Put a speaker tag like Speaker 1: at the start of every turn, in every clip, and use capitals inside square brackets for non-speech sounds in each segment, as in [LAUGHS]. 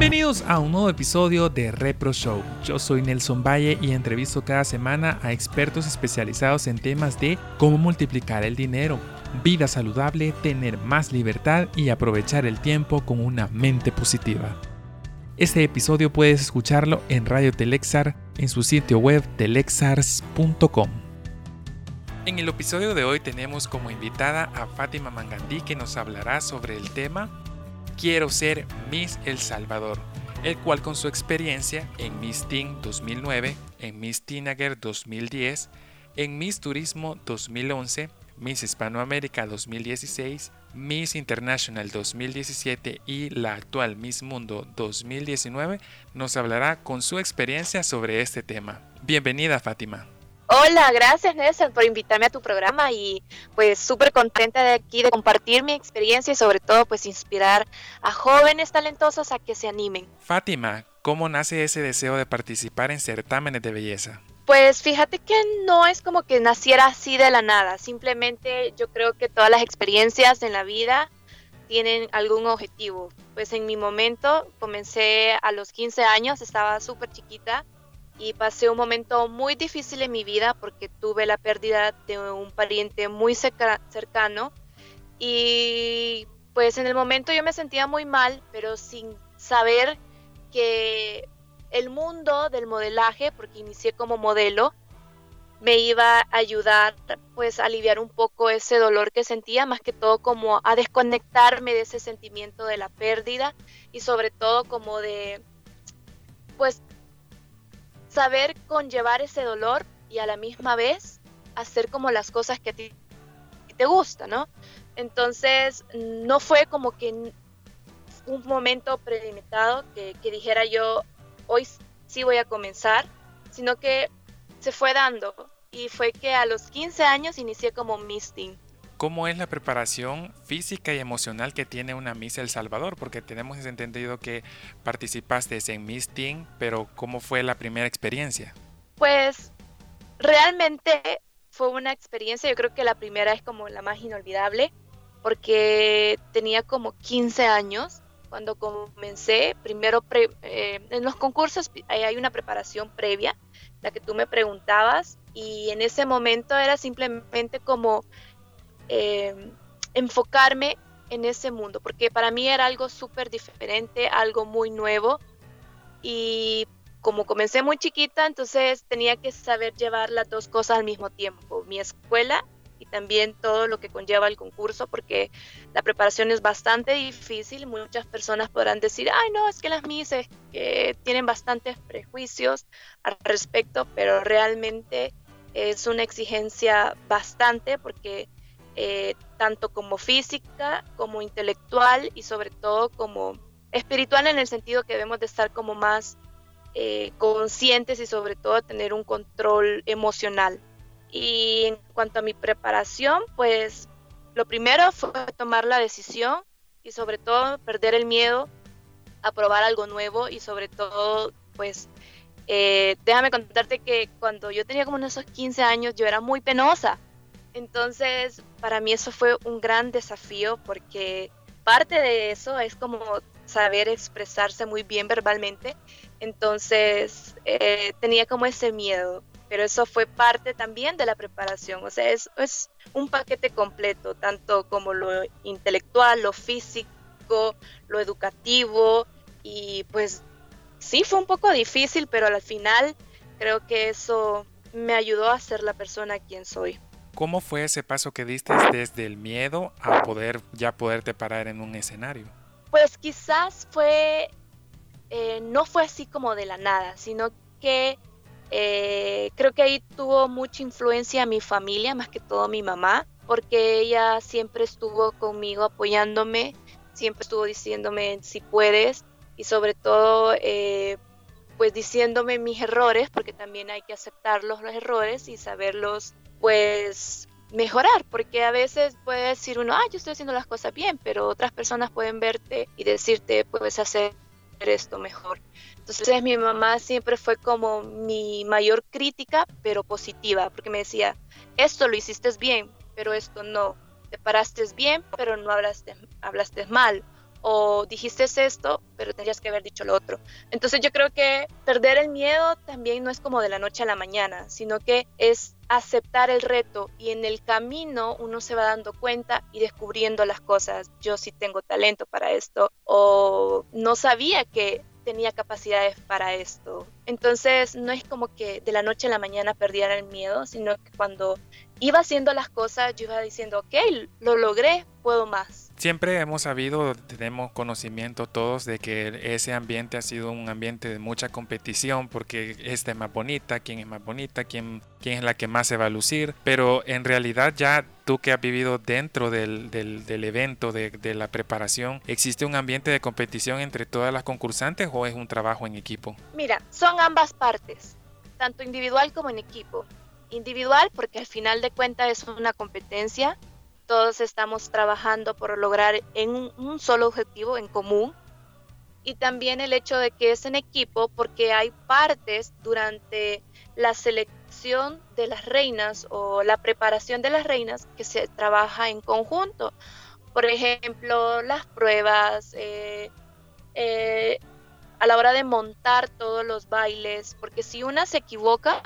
Speaker 1: Bienvenidos a un nuevo episodio de Repro Show. Yo soy Nelson Valle y entrevisto cada semana a expertos especializados en temas de cómo multiplicar el dinero, vida saludable, tener más libertad y aprovechar el tiempo con una mente positiva. Este episodio puedes escucharlo en Radio Telexar en su sitio web telexars.com. En el episodio de hoy tenemos como invitada a Fátima Mangandí que nos hablará sobre el tema Quiero ser Miss El Salvador, el cual con su experiencia en Miss Teen 2009, en Miss Teenager 2010, en Miss Turismo 2011, Miss Hispanoamérica 2016, Miss International 2017 y la actual Miss Mundo 2019, nos hablará con su experiencia sobre este tema. Bienvenida Fátima.
Speaker 2: Hola, gracias Nelson por invitarme a tu programa y pues súper contenta de aquí de compartir mi experiencia y sobre todo pues inspirar a jóvenes talentosos a que se animen.
Speaker 1: Fátima, ¿cómo nace ese deseo de participar en certámenes de belleza?
Speaker 2: Pues fíjate que no es como que naciera así de la nada, simplemente yo creo que todas las experiencias en la vida tienen algún objetivo. Pues en mi momento comencé a los 15 años, estaba súper chiquita y pasé un momento muy difícil en mi vida porque tuve la pérdida de un pariente muy cercano. Y pues en el momento yo me sentía muy mal, pero sin saber que el mundo del modelaje, porque inicié como modelo, me iba a ayudar pues a aliviar un poco ese dolor que sentía, más que todo como a desconectarme de ese sentimiento de la pérdida y sobre todo como de pues saber conllevar ese dolor y a la misma vez hacer como las cosas que a ti te gusta, ¿no? Entonces, no fue como que un momento prelimitado que, que dijera yo, hoy sí voy a comenzar, sino que se fue dando y fue que a los 15 años inicié como misting
Speaker 1: ¿Cómo es la preparación física y emocional que tiene una Miss El Salvador? Porque tenemos entendido que participaste en Miss Teen, pero ¿cómo fue la primera experiencia?
Speaker 2: Pues realmente fue una experiencia, yo creo que la primera es como la más inolvidable, porque tenía como 15 años cuando comencé. Primero, eh, en los concursos hay una preparación previa, la que tú me preguntabas, y en ese momento era simplemente como eh, enfocarme en ese mundo, porque para mí era algo súper diferente, algo muy nuevo. Y como comencé muy chiquita, entonces tenía que saber llevar las dos cosas al mismo tiempo, mi escuela y también todo lo que conlleva el concurso, porque la preparación es bastante difícil. Muchas personas podrán decir, ay, no, es que las mises que tienen bastantes prejuicios al respecto, pero realmente es una exigencia bastante porque eh, tanto como física, como intelectual y sobre todo como espiritual en el sentido que debemos de estar como más eh, conscientes y sobre todo tener un control emocional. Y en cuanto a mi preparación, pues lo primero fue tomar la decisión y sobre todo perder el miedo a probar algo nuevo y sobre todo pues eh, déjame contarte que cuando yo tenía como esos 15 años yo era muy penosa entonces, para mí eso fue un gran desafío porque parte de eso es como saber expresarse muy bien verbalmente. Entonces, eh, tenía como ese miedo, pero eso fue parte también de la preparación. O sea, es, es un paquete completo, tanto como lo intelectual, lo físico, lo educativo. Y pues sí, fue un poco difícil, pero al final creo que eso me ayudó a ser la persona quien soy.
Speaker 1: ¿Cómo fue ese paso que diste desde el miedo a poder ya poderte parar en un escenario?
Speaker 2: Pues quizás fue, eh, no fue así como de la nada, sino que eh, creo que ahí tuvo mucha influencia mi familia, más que todo mi mamá, porque ella siempre estuvo conmigo apoyándome, siempre estuvo diciéndome si puedes y sobre todo eh, pues diciéndome mis errores, porque también hay que aceptar los errores y saberlos pues mejorar, porque a veces puede decir uno, ah, yo estoy haciendo las cosas bien, pero otras personas pueden verte y decirte, puedes hacer esto mejor. Entonces mi mamá siempre fue como mi mayor crítica, pero positiva, porque me decía, esto lo hiciste bien, pero esto no. Te paraste bien, pero no hablaste, hablaste mal. o dijiste esto, pero tendrías que haber dicho lo otro. Entonces yo creo que perder el miedo también no es como de la noche a la mañana, sino que es aceptar el reto y en el camino uno se va dando cuenta y descubriendo las cosas. Yo sí tengo talento para esto o no sabía que tenía capacidades para esto. Entonces no es como que de la noche a la mañana perdiera el miedo, sino que cuando iba haciendo las cosas yo iba diciendo, ok, lo logré, puedo más.
Speaker 1: Siempre hemos sabido, tenemos conocimiento todos de que ese ambiente ha sido un ambiente de mucha competición porque esta es más bonita, quién es más bonita, quién, quién es la que más se va a lucir, pero en realidad ya tú que has vivido dentro del, del, evento, de, de, la preparación, ¿existe un ambiente de competición entre todas las concursantes o es un trabajo en equipo?
Speaker 2: Mira, son ambas partes, tanto individual como en equipo. Individual porque al final de cuentas es una competencia todos estamos trabajando por lograr en un, solo objetivo en común y también el hecho de que es en equipo porque hay partes durante la selección de las reinas o la preparación de las reinas que se trabaja en conjunto. Por ejemplo, las pruebas, eh, eh, a la hora de montar todos los bailes, porque si una se equivoca,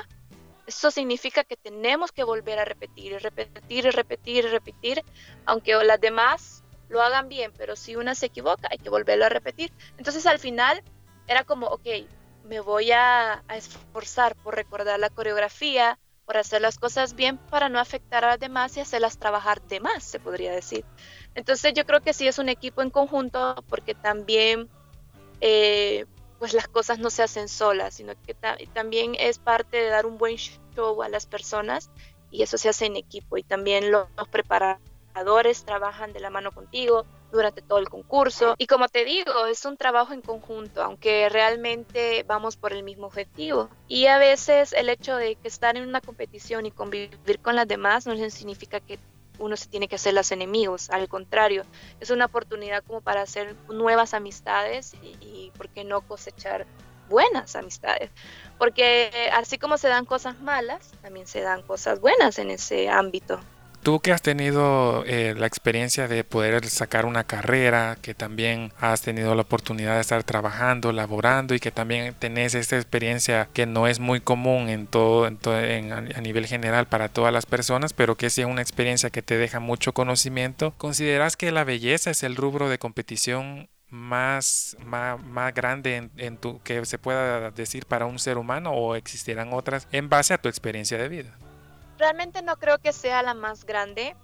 Speaker 2: eso significa que tenemos que volver a repetir y repetir y repetir y repetir, aunque las demás lo hagan bien, pero si una se equivoca hay que volverlo a repetir. Entonces al final era como, ok, me voy a, esforzar por recordar la coreografía, por hacer las cosas bien para no afectar a las demás y hacerlas trabajar de más, se podría decir. Entonces yo creo que sí es un equipo en conjunto porque también eh, pues las cosas no se hacen solas, sino que también es parte de dar un buen show a las personas y eso se hace en equipo y también los, preparadores trabajan de la mano contigo durante todo el concurso. Y como te digo es un trabajo en conjunto aunque realmente vamos por el mismo objetivo. Y a veces el hecho de que estar en una competición y convivir con las demás no significa que uno se tiene que hacer los enemigos, al contrario, es una oportunidad como para hacer nuevas amistades y, ¿por qué no cosechar buenas amistades? Porque así como se dan cosas malas, también se dan cosas buenas en ese ámbito.
Speaker 1: Tú que has tenido eh, la experiencia de poder sacar una carrera, que también has tenido la oportunidad de estar trabajando, laborando y que también tenés esta experiencia que no es muy común en todo, en a nivel general para todas las personas, pero que sí es una experiencia que te deja mucho conocimiento, ¿consideras que la belleza es el rubro de competición más, más, más, grande en, en, tu, que se pueda decir para un ser humano o existirán otras en base a tu experiencia de vida?
Speaker 2: Realmente no creo que sea la más grande,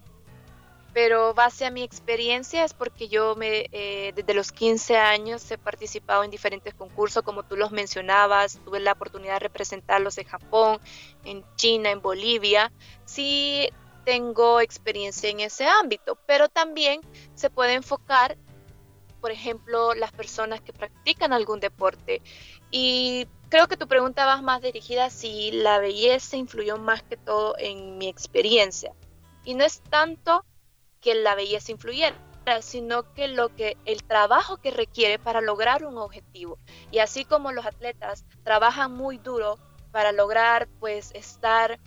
Speaker 2: pero base a mi experiencia es porque yo me, eh, desde los 15 años he participado en diferentes concursos, como tú los mencionabas, tuve la oportunidad de representarlos en Japón, en China, en Bolivia. Sí tengo experiencia en ese ámbito, pero también se puede enfocar, por ejemplo, las personas que practican algún deporte y creo que tu pregunta va más dirigida si la belleza influyó más que todo en mi experiencia. Y no es tanto que la belleza influyera, sino que lo que el trabajo que requiere para lograr un objetivo. Y así como los atletas trabajan muy duro para lograr pues estar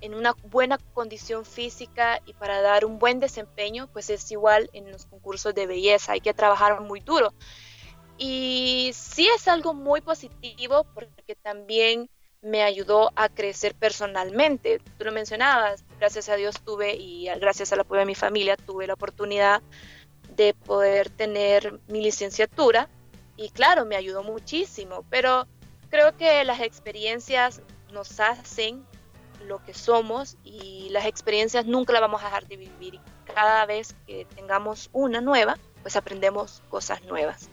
Speaker 2: en una buena condición física y para dar un buen desempeño, pues es igual en los concursos de belleza, hay que trabajar muy duro. Y sí es algo muy positivo porque también me ayudó a crecer personalmente. Tú lo mencionabas, gracias a Dios tuve y gracias al apoyo de mi familia tuve la oportunidad de poder tener mi licenciatura y claro, me ayudó muchísimo, pero creo que las experiencias nos hacen lo que somos y las experiencias nunca las vamos a dejar de vivir. Cada vez que tengamos una nueva, pues aprendemos cosas nuevas.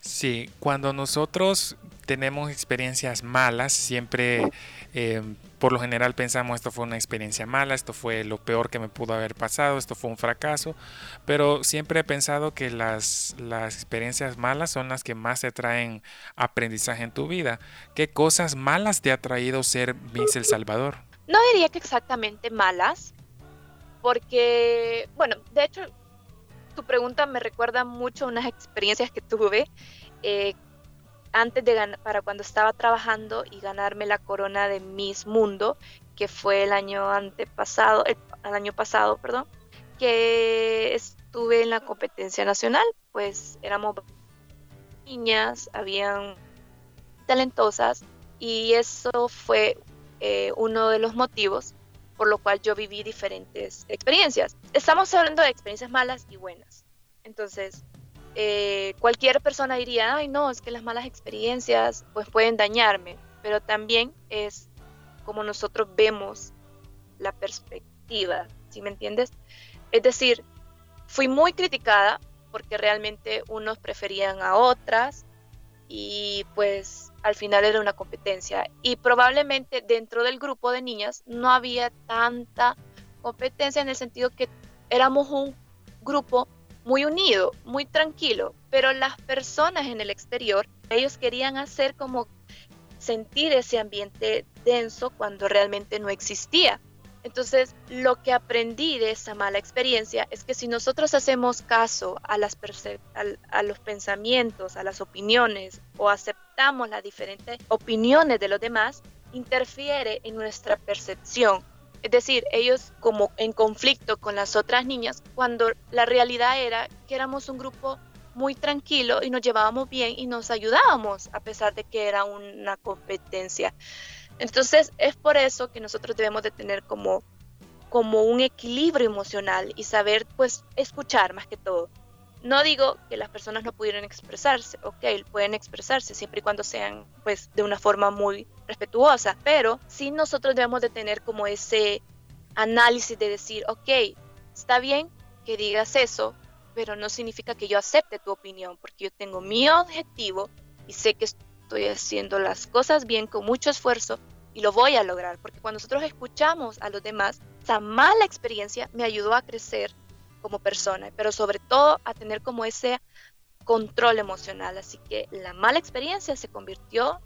Speaker 1: Sí, cuando nosotros tenemos experiencias malas, siempre eh, por lo general pensamos esto fue una experiencia mala, esto fue lo peor que me pudo haber pasado, esto fue un fracaso, pero siempre he pensado que las, las experiencias malas son las que más te traen aprendizaje en tu vida. ¿Qué cosas malas te ha traído ser Miss El Salvador?
Speaker 2: No diría que exactamente malas, porque, bueno, de hecho tu pregunta me recuerda mucho unas experiencias que tuve eh, antes de ganar, para cuando estaba trabajando y ganarme la corona de Miss Mundo, que fue el año antepasado, el, año pasado, perdón, que estuve en la competencia nacional, pues éramos niñas, habían talentosas y eso fue eh, uno de los motivos por lo cual yo viví diferentes experiencias. Estamos hablando de experiencias malas y buenas. Entonces, eh, cualquier persona diría, ay no, es que las malas experiencias pues pueden dañarme, pero también es como nosotros vemos la perspectiva, ¿sí me entiendes? Es decir, fui muy criticada porque realmente unos preferían a otras y pues al final era una competencia y probablemente dentro del grupo de niñas no había tanta competencia en el sentido que éramos un grupo muy unido, muy tranquilo, pero las personas en el exterior, ellos querían hacer como sentir ese ambiente denso cuando realmente no existía. Entonces, lo que aprendí de esa mala experiencia es que si nosotros hacemos caso a, las los pensamientos, a las opiniones o aceptamos las diferentes opiniones de los demás, interfiere en nuestra percepción. Es decir, ellos como en conflicto con las otras niñas, cuando la realidad era que éramos un grupo muy tranquilo y nos llevábamos bien y nos ayudábamos a pesar de que era una competencia. Entonces es por eso que nosotros debemos de tener como, como un equilibrio emocional y saber pues escuchar más que todo. No digo que las personas no pudieran expresarse, ok, pueden expresarse siempre y cuando sean pues de una forma muy respetuosa, pero sí nosotros debemos de tener como ese análisis de decir, ok, está bien que digas eso, pero no significa que yo acepte tu opinión, porque yo tengo mi objetivo y sé que estoy haciendo las cosas bien con mucho esfuerzo y lo voy a lograr, porque cuando nosotros escuchamos a los demás, esa mala experiencia me ayudó a crecer como persona, pero sobre todo a tener como ese control emocional. Así que la mala experiencia se convirtió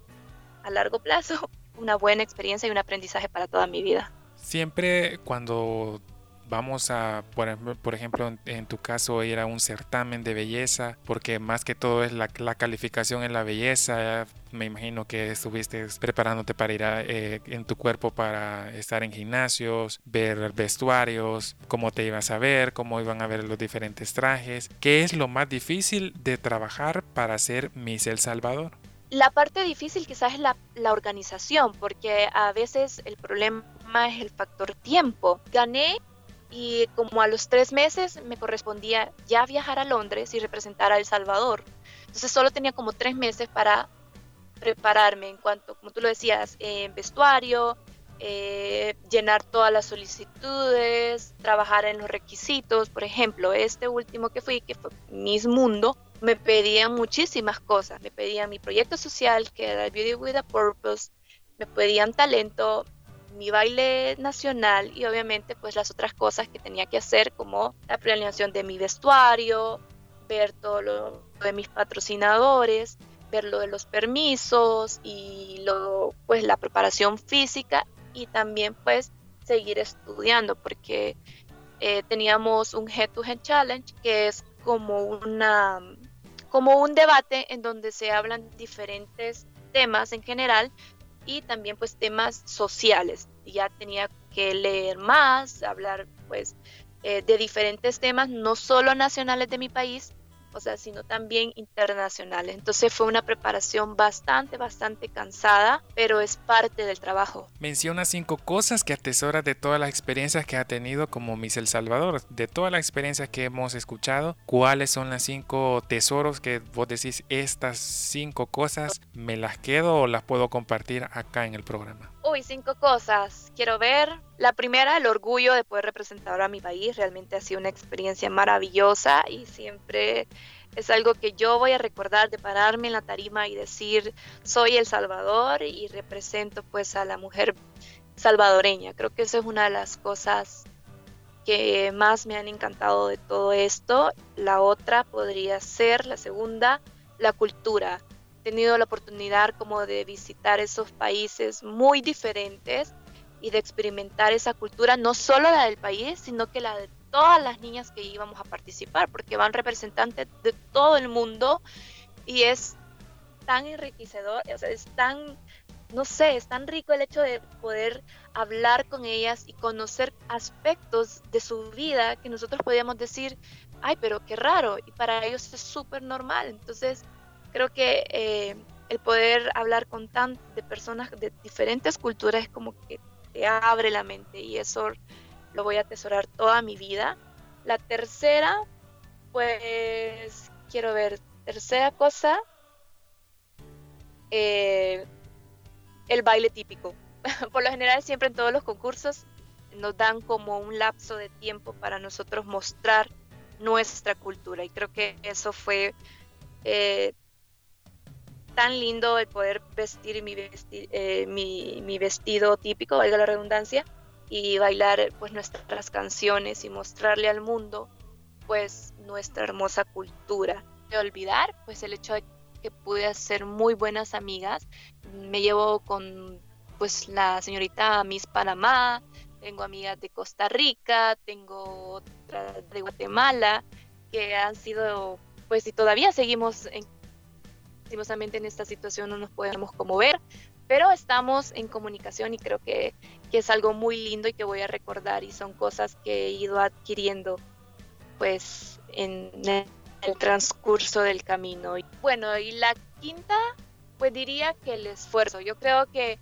Speaker 2: a largo plazo [LAUGHS] una buena experiencia y un aprendizaje para toda mi vida.
Speaker 1: Siempre cuando vamos a, por, ejemplo, en, tu caso, ir a un certamen de belleza, porque más que todo es la, calificación en la belleza. Me imagino que estuviste preparándote para ir eh, en tu cuerpo para estar en gimnasios, ver vestuarios, cómo te ibas a ver, cómo iban a ver los diferentes trajes. ¿Qué es lo más difícil de trabajar para ser Miss El Salvador?
Speaker 2: La parte difícil quizás es la, la organización, porque a veces el problema es el factor tiempo. Gané y como a los tres meses me correspondía ya viajar a Londres y representar a El Salvador. Entonces solo tenía como tres meses para prepararme en cuanto, como tú lo decías, en vestuario, eh, llenar todas las solicitudes, trabajar en los requisitos. Por ejemplo, este último que fui, que fue Miss Mundo, me pedían muchísimas cosas. Me pedían mi proyecto social, que era Beauty with a Purpose, me pedían talento, mi baile nacional y obviamente pues las otras cosas que tenía que hacer como la planeación de mi vestuario, ver todo lo de mis patrocinadores, ver lo de los permisos y lo pues la preparación física y también pues seguir estudiando porque eh, teníamos un head to head challenge que es como una como un debate en donde se hablan diferentes temas en general y también pues temas sociales. Ya tenía que leer más, hablar pues eh, de diferentes temas, no solo nacionales de mi país, o sea, sino también internacionales. Entonces fue una preparación bastante, bastante cansada, pero es parte del trabajo.
Speaker 1: Menciona cinco cosas que atesora de todas las experiencias que ha tenido como Miss El Salvador. De todas las experiencias que hemos escuchado, ¿cuáles son las cinco tesoros que vos decís, estas cinco cosas me las quedo o las puedo compartir acá en el programa?
Speaker 2: Uy, cinco cosas. Quiero ver. La primera, el orgullo de poder representar a mi país. Realmente ha sido una experiencia maravillosa y siempre es algo que yo voy a recordar de pararme en la tarima y decir, soy El Salvador y represento pues a la mujer salvadoreña. Creo que esa es una de las cosas que más me han encantado de todo esto. La otra podría ser, la segunda, la cultura. Tenido la oportunidad como de visitar esos países muy diferentes y de experimentar esa cultura, no solo la del país, sino que la de todas las niñas que íbamos a participar, porque van representantes de todo el mundo y es tan enriquecedor, o sea, es tan no sé, es tan rico el hecho de poder hablar con ellas y conocer aspectos de su vida que nosotros podíamos decir, ay, pero qué raro, y para ellos es súper normal. Entonces, creo que eh, el poder hablar con tan de personas de diferentes culturas es como que te abre la mente y eso lo voy a atesorar toda mi vida. La tercera, pues quiero ver, tercera cosa, eh, el baile típico. [LAUGHS] Por lo general siempre en todos los concursos nos dan como un lapso de tiempo para nosotros mostrar nuestra cultura y creo que eso fue eh, tan lindo el poder vestir mi, eh, mi, mi, vestido típico, valga la redundancia, y bailar pues nuestras canciones y mostrarle al mundo pues nuestra hermosa cultura. De olvidar pues el hecho de que pude hacer muy buenas amigas, me llevo con pues la señorita Miss Panamá, tengo amigas de Costa Rica, tengo otras de Guatemala, que han sido pues y todavía seguimos en en esta situación no nos podemos como ver, pero estamos en comunicación y creo que, que, es algo muy lindo y que voy a recordar y son cosas que he ido adquiriendo pues en el transcurso del camino. Bueno, y la quinta, pues diría que el esfuerzo. Yo creo que,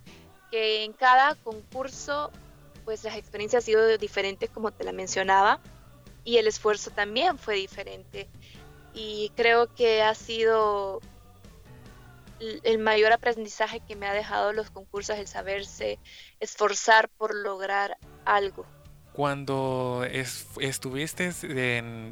Speaker 2: que en cada concurso pues las experiencias han sido diferentes como te la mencionaba y el esfuerzo también fue diferente y creo que ha sido el mayor aprendizaje que me ha dejado los concursos, el saberse esforzar por lograr algo.
Speaker 1: Cuando estuviste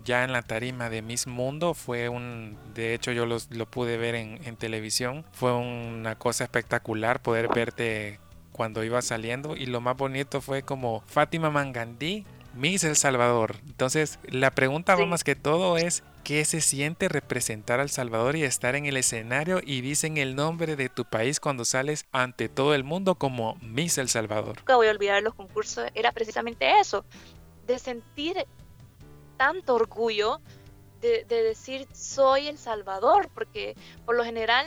Speaker 1: ya en la tarima de Miss Mundo, fue un, de hecho yo lo pude ver en, en televisión, fue una cosa espectacular poder verte cuando iba saliendo y lo más bonito fue como Fátima Mangandí Miss El Salvador. Entonces, la pregunta más que todo es, ¿qué se siente representar al Salvador y estar en el escenario y dicen el nombre de tu país cuando sales ante todo el mundo como Miss El Salvador?
Speaker 2: Nunca voy a olvidar los concursos, era precisamente eso, de sentir tanto orgullo de, de decir soy El Salvador, porque por lo general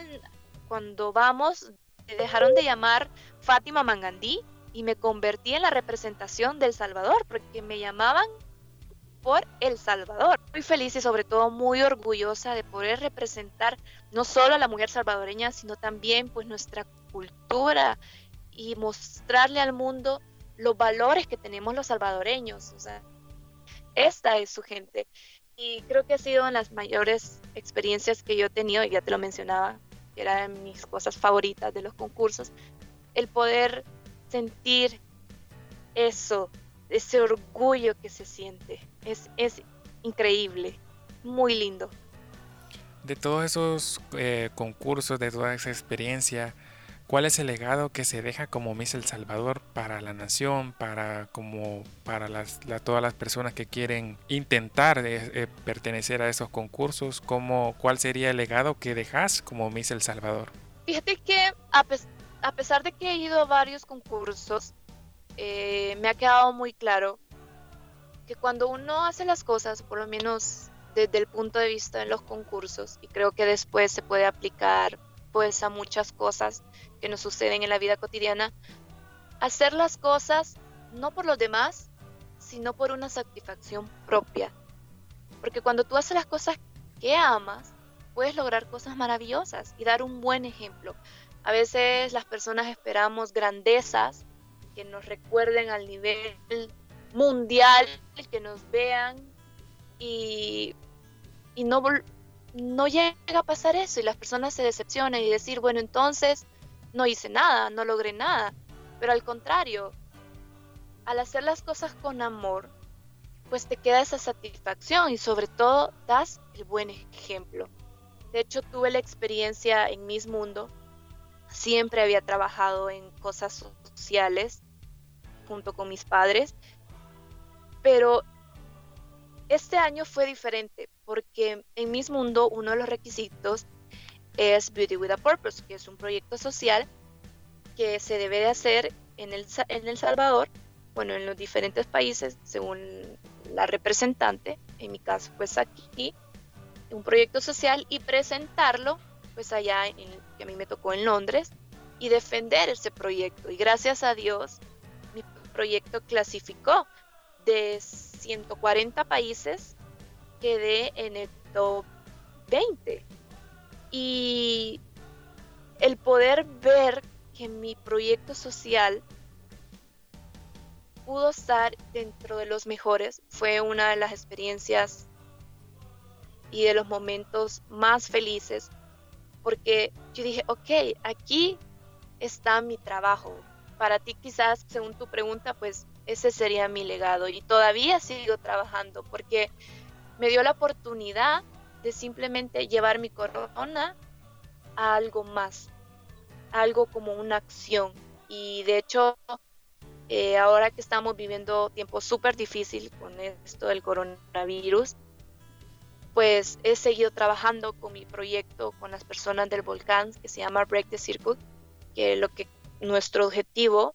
Speaker 2: cuando vamos dejaron de llamar Fátima Mangandí y me convertí en la representación del Salvador, porque me llamaban por El Salvador. Muy feliz y sobre todo muy orgullosa de poder representar no solo a la mujer salvadoreña, sino también pues nuestra cultura y mostrarle al mundo los valores que tenemos los salvadoreños. O sea, esta es su gente. Y creo que ha sido una de las mayores experiencias que yo he tenido, y ya te lo mencionaba, que era de mis cosas favoritas de los concursos, el poder sentir eso, ese orgullo que se siente. Es, es increíble, muy lindo.
Speaker 1: De todos esos eh, concursos, de toda esa experiencia, ¿cuál es el legado que se deja como Miss El Salvador para la nación, para como para las, todas las personas que quieren intentar eh, eh, pertenecer a esos concursos? ¿Cómo, ¿Cuál sería el legado que dejas como Miss El Salvador?
Speaker 2: Fíjate que a, a pesar de que he ido a varios concursos, eh, me ha quedado muy claro que cuando uno hace las cosas, por lo menos desde el punto de vista de los concursos, y creo que después se puede aplicar pues a muchas cosas que nos suceden en la vida cotidiana, hacer las cosas no por los demás, sino por una satisfacción propia. Porque cuando tú haces las cosas que amas, puedes lograr cosas maravillosas y dar un buen ejemplo. A veces las personas esperamos grandezas que nos recuerden al nivel mundial, que nos vean y, no, no llega a pasar eso y las personas se decepcionan y decir, bueno, entonces no hice nada, no logré nada. Pero al contrario, al hacer las cosas con amor, pues te queda esa satisfacción y sobre todo das el buen ejemplo. De hecho, tuve la experiencia en Mis Mundo Siempre había trabajado en cosas sociales junto con mis padres, pero este año fue diferente porque en Mis Mundo uno de los requisitos es Beauty with a Purpose, que es un proyecto social que se debe de hacer en El, en el Salvador, bueno, en los diferentes países, según la representante, en mi caso, pues aquí, un proyecto social y presentarlo pues allá que a mí me tocó en Londres y defender ese proyecto. Y gracias a Dios, mi proyecto clasificó de 140 países, quedé en el top 20. Y el poder ver que mi proyecto social pudo estar dentro de los mejores fue una de las experiencias y de los momentos más felices porque yo dije, ok, aquí está mi trabajo. Para ti quizás, según tu pregunta, pues ese sería mi legado y todavía sigo trabajando porque me dio la oportunidad de simplemente llevar mi corona a algo más, algo como una acción. Y de hecho, eh, ahora que estamos viviendo tiempos súper difíciles con esto del coronavirus, pues he seguido trabajando con mi proyecto con las personas del volcán que se llama Break the Circle, que lo que nuestro objetivo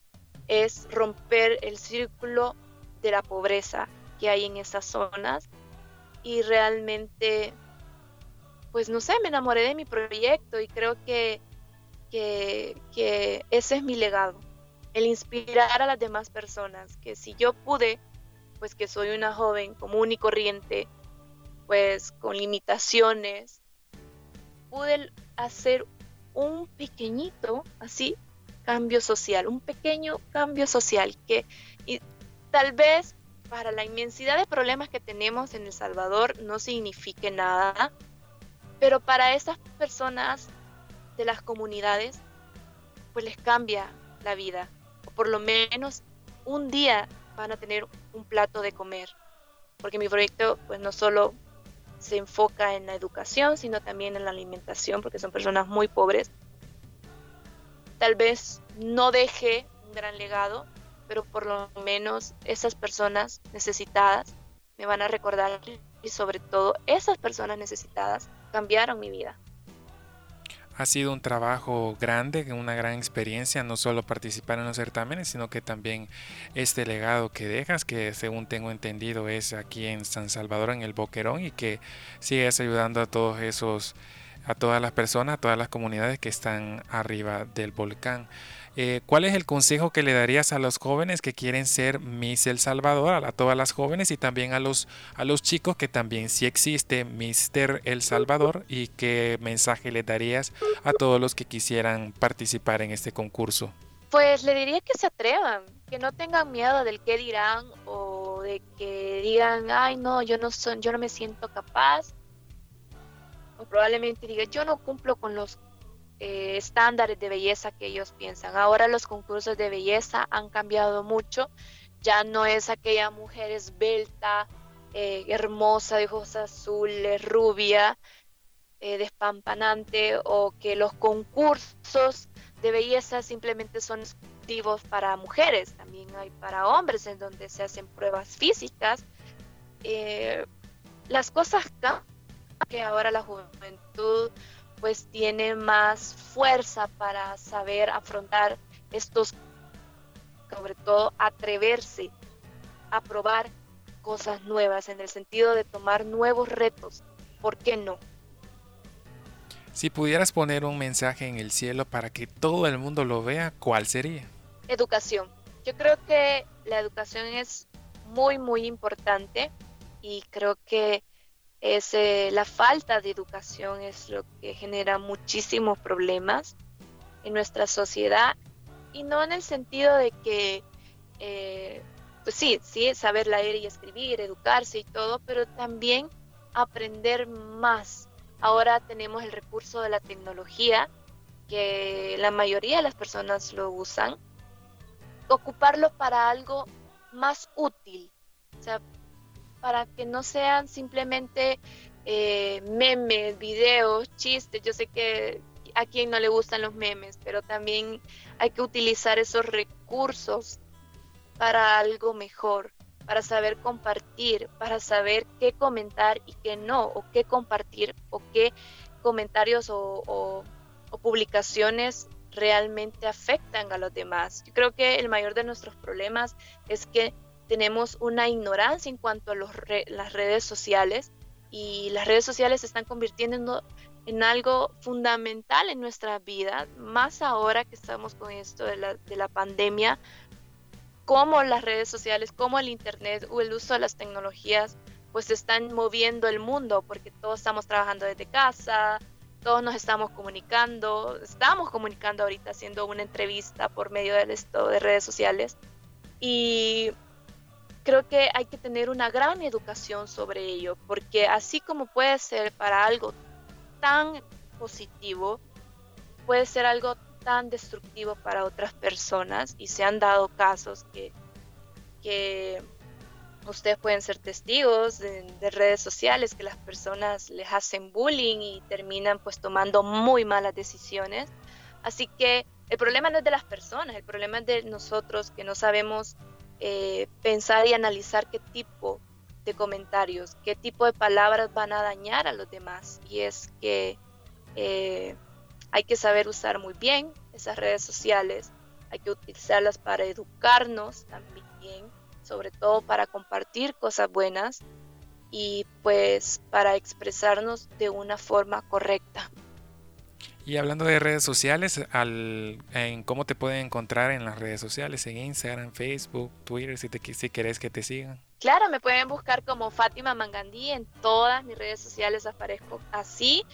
Speaker 2: es romper el círculo de la pobreza que hay en esas zonas. Y realmente pues no sé, me enamoré de mi proyecto y creo que, que, ese es mi legado, el inspirar a las demás personas, que si yo pude, pues que soy una joven común y corriente, pues con limitaciones, pude hacer un pequeñito, así, cambio social, un pequeño cambio social que y tal vez para la inmensidad de problemas que tenemos en El Salvador no signifique nada, pero para esas personas de las comunidades, pues les cambia la vida, o por lo menos un día van a tener un plato de comer, porque mi proyecto pues no solo se enfoca en la educación, sino también en la alimentación, porque son personas muy pobres. Tal vez no deje un gran legado, pero por lo menos esas personas necesitadas me van a recordar y sobre todo esas personas necesitadas cambiaron mi vida.
Speaker 1: Ha sido un trabajo grande, una gran experiencia, no solo participar en los certámenes, sino que también este legado que dejas, que según tengo entendido es aquí en San Salvador, en el Boquerón, y que sigues ayudando a todos esos, a todas las personas, a todas las comunidades que están arriba del volcán. Eh, ¿Cuál es el consejo que le darías a los jóvenes que quieren ser Miss El Salvador, a, todas las jóvenes y también a los, a los chicos que también sí existe Mister El Salvador y qué mensaje le darías a todos los que quisieran participar en este concurso?
Speaker 2: Pues le diría que se atrevan, que no tengan miedo del qué dirán o de que digan, ay no, yo no son, yo no me siento capaz. Probablemente diga, yo no cumplo con los eh, estándares de belleza que ellos piensan. Ahora los concursos de belleza han cambiado mucho. Ya no es aquella mujer esbelta, eh, hermosa, de ojos azules, rubia, eh, despampanante, o que los concursos de belleza simplemente son exclusivos para mujeres. También hay para hombres en donde se hacen pruebas físicas. las cosas que ahora la juventud pues tiene más fuerza para saber afrontar estos, sobre todo atreverse a probar cosas nuevas en el sentido de tomar nuevos retos. ¿Por qué no?
Speaker 1: Si pudieras poner un mensaje en el cielo para que todo el mundo lo vea, ¿cuál sería?
Speaker 2: Educación. Yo creo que la educación es muy, muy importante y creo que es eh, la falta de educación es lo que genera muchísimos problemas en nuestra sociedad. Y no en el sentido de que eh, pues sí sí saber leer y escribir educarse y todo pero también aprender más. Ahora tenemos el recurso de la tecnología que la mayoría de las personas lo usan. Ocuparlo para algo más útil. O sea para que no sean simplemente eh, memes, videos, chistes. Yo sé que a quien no le gustan los memes, pero también hay que utilizar esos recursos para algo mejor, para saber compartir, para saber qué comentar y qué no, o qué compartir, o qué comentarios o, o publicaciones realmente afectan a los demás. Yo creo que el mayor de nuestros problemas es que tenemos una ignorancia en cuanto a las redes sociales y las redes sociales se están convirtiendo en algo fundamental en nuestra vida, más ahora que estamos con esto de la, de la pandemia, como las redes sociales, como el Internet o el uso de las tecnologías, pues están moviendo el mundo, porque todos estamos trabajando desde casa, todos nos estamos comunicando, estamos comunicando ahorita haciendo una entrevista por medio del esto de redes sociales y creo que hay que tener una gran educación sobre ello, porque así como puede ser para algo tan positivo, puede ser algo tan destructivo para otras personas y se han dado casos que, que ustedes pueden ser testigos de, redes sociales que las personas les hacen bullying y terminan pues tomando muy malas decisiones. Así que el problema no es de las personas, el problema es de nosotros que no sabemos eh, pensar y analizar qué tipo de comentarios, qué tipo de palabras van a dañar a los demás. Y es que eh, hay que saber usar muy bien esas redes sociales, hay que utilizarlas para educarnos también sobre todo para compartir cosas buenas y pues para expresarnos de una forma correcta.
Speaker 1: Y hablando de redes sociales, en cómo te pueden encontrar en las redes sociales, en Instagram, Facebook, Twitter, si, te, si querés que te sigan.
Speaker 2: Claro, me pueden buscar como Fátima Mangandí, en todas mis redes sociales aparezco así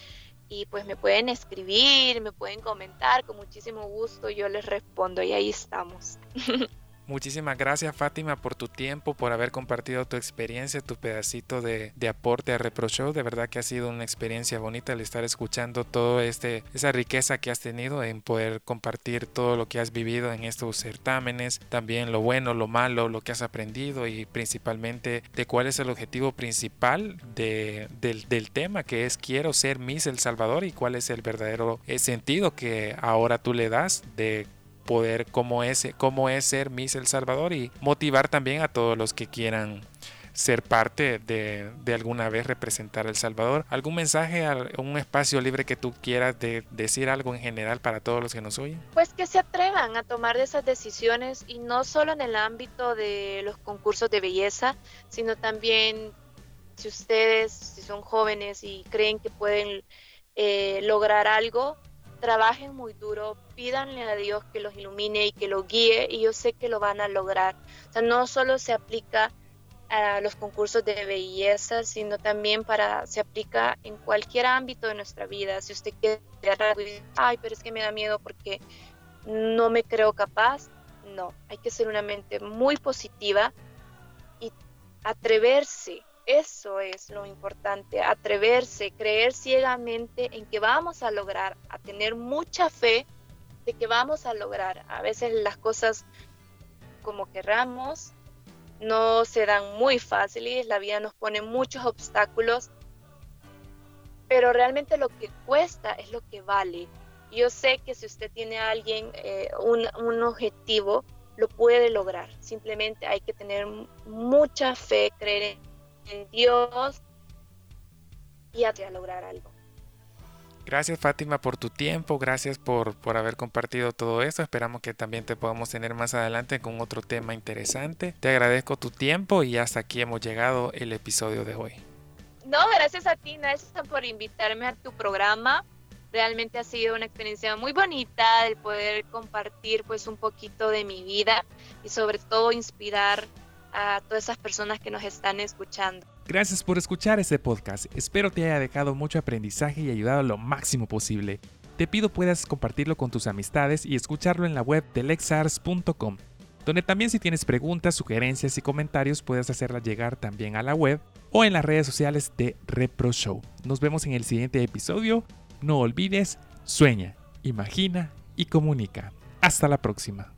Speaker 2: y pues me pueden escribir, me pueden comentar con muchísimo gusto, yo les respondo y ahí estamos. [LAUGHS]
Speaker 1: Muchísimas gracias Fátima por tu tiempo, por haber compartido tu experiencia, tu pedacito de, aporte a Repro. De verdad que ha sido una experiencia bonita el estar escuchando toda este, esa riqueza que has tenido en poder compartir todo lo que has vivido en estos certámenes, también lo bueno, lo malo, lo que has aprendido y principalmente de cuál es el objetivo principal del, del tema que es quiero ser Miss El Salvador y cuál es el verdadero eh, sentido que ahora tú le das de poder cómo es, cómo es ser Miss El Salvador y motivar también a todos los que quieran ser parte de, de, alguna vez representar El Salvador. ¿Algún mensaje, un espacio libre que tú quieras de decir algo en general para todos los que nos oyen?
Speaker 2: Pues que se atrevan a tomar esas decisiones y no solo en el ámbito de los concursos de belleza, sino también si ustedes, si son jóvenes y creen que pueden eh, lograr algo, trabajen muy duro, pídanle a Dios que los ilumine y que los guíe y yo sé que lo van a lograr. O sea, no solo se aplica a los concursos de belleza, sino también para se aplica en cualquier ámbito de nuestra vida. Si usted quiere, ay, pero es que me da miedo porque no me creo capaz. No, hay que ser una mente muy positiva y atreverse eso es lo importante, atreverse, creer ciegamente en que vamos a lograr, a tener mucha fe de que vamos a lograr. A veces las cosas como querramos no se dan muy fáciles, la vida nos pone muchos obstáculos, pero realmente lo que cuesta es lo que vale. Yo sé que si usted tiene a alguien eh, un, un objetivo, lo puede lograr. Simplemente hay que tener mucha fe, creer en en Dios y a lograr algo.
Speaker 1: Gracias Fátima por tu tiempo, gracias por, por haber compartido todo esto. Esperamos que también te podamos tener más adelante con otro tema interesante. Te agradezco tu tiempo y hasta aquí hemos llegado el episodio de hoy.
Speaker 2: No, gracias a ti, Nelson, por invitarme a tu programa. Realmente ha sido una experiencia muy bonita el poder compartir pues un poquito de mi vida y sobre todo inspirar a todas esas personas que nos están escuchando.
Speaker 1: Gracias por escuchar este podcast. Espero te haya dejado mucho aprendizaje y ayudado lo máximo posible. Te pido puedas compartirlo con tus amistades y escucharlo en la web de lexars.com, donde también si tienes preguntas, sugerencias y comentarios puedes hacerlas llegar también a la web o en las redes sociales de Repro Show. Nos vemos en el siguiente episodio. No olvides, sueña, imagina y comunica. Hasta la próxima.